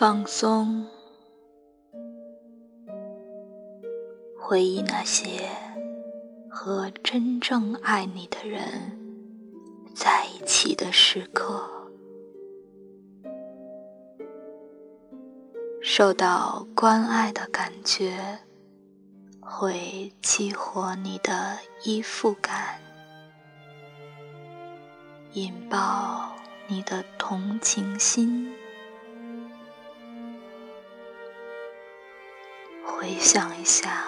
放松，回忆那些和真正爱你的人在一起的时刻，受到关爱的感觉会激活你的依附感，引爆你的同情心。回想一下，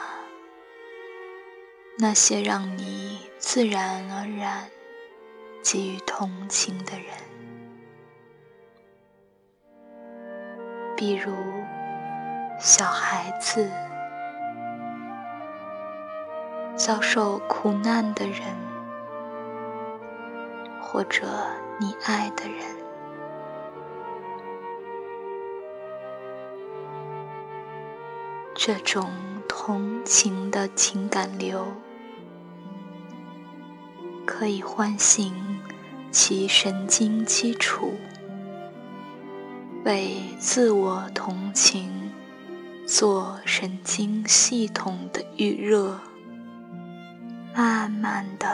那些让你自然而然给予同情的人，比如小孩子、遭受苦难的人，或者你爱的人。这种同情的情感流，可以唤醒其神经基础，为自我同情做神经系统的预热，慢慢的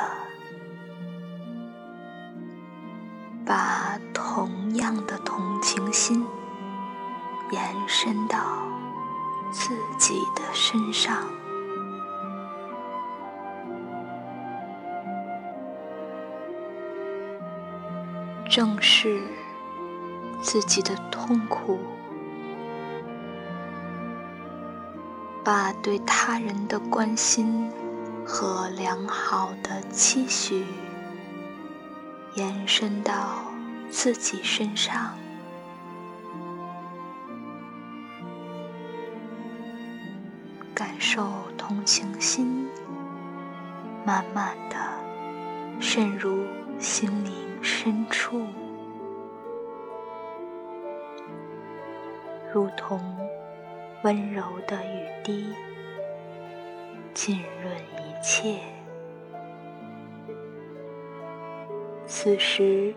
把同样的同情心延伸到。自己的身上，正视自己的痛苦，把对他人的关心和良好的期许延伸到自己身上。感受同情心，慢慢的渗入心灵深处，如同温柔的雨滴，浸润一切。此时，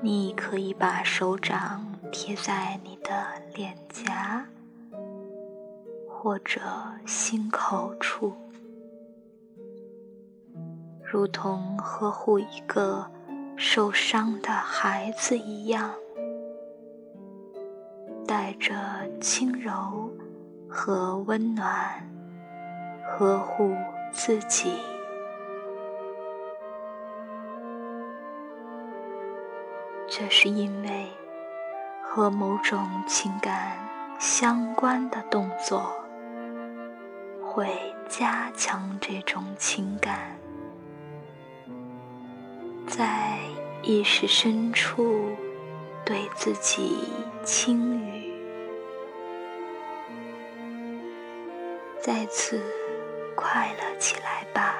你可以把手掌贴在你的脸颊。或者心口处，如同呵护一个受伤的孩子一样，带着轻柔和温暖，呵护自己。这是因为和某种情感相关的动作。会加强这种情感，在意识深处对自己轻语，再次快乐起来吧，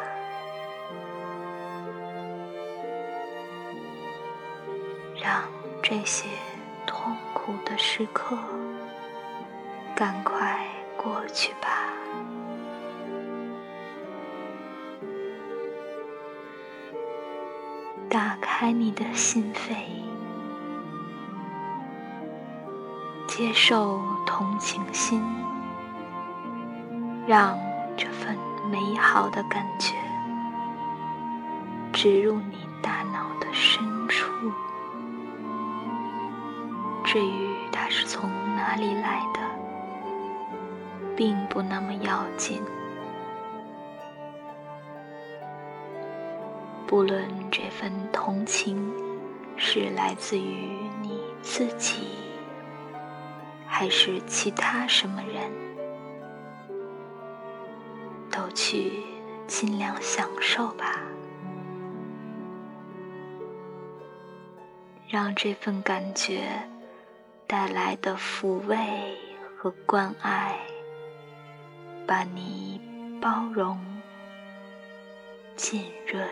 让这些痛苦的时刻赶快过去吧。打开你的心扉，接受同情心，让这份美好的感觉植入你大脑的深处。至于它是从哪里来的，并不那么要紧。不论这份同情是来自于你自己，还是其他什么人，都去尽量享受吧，让这份感觉带来的抚慰和关爱，把你包容、浸润。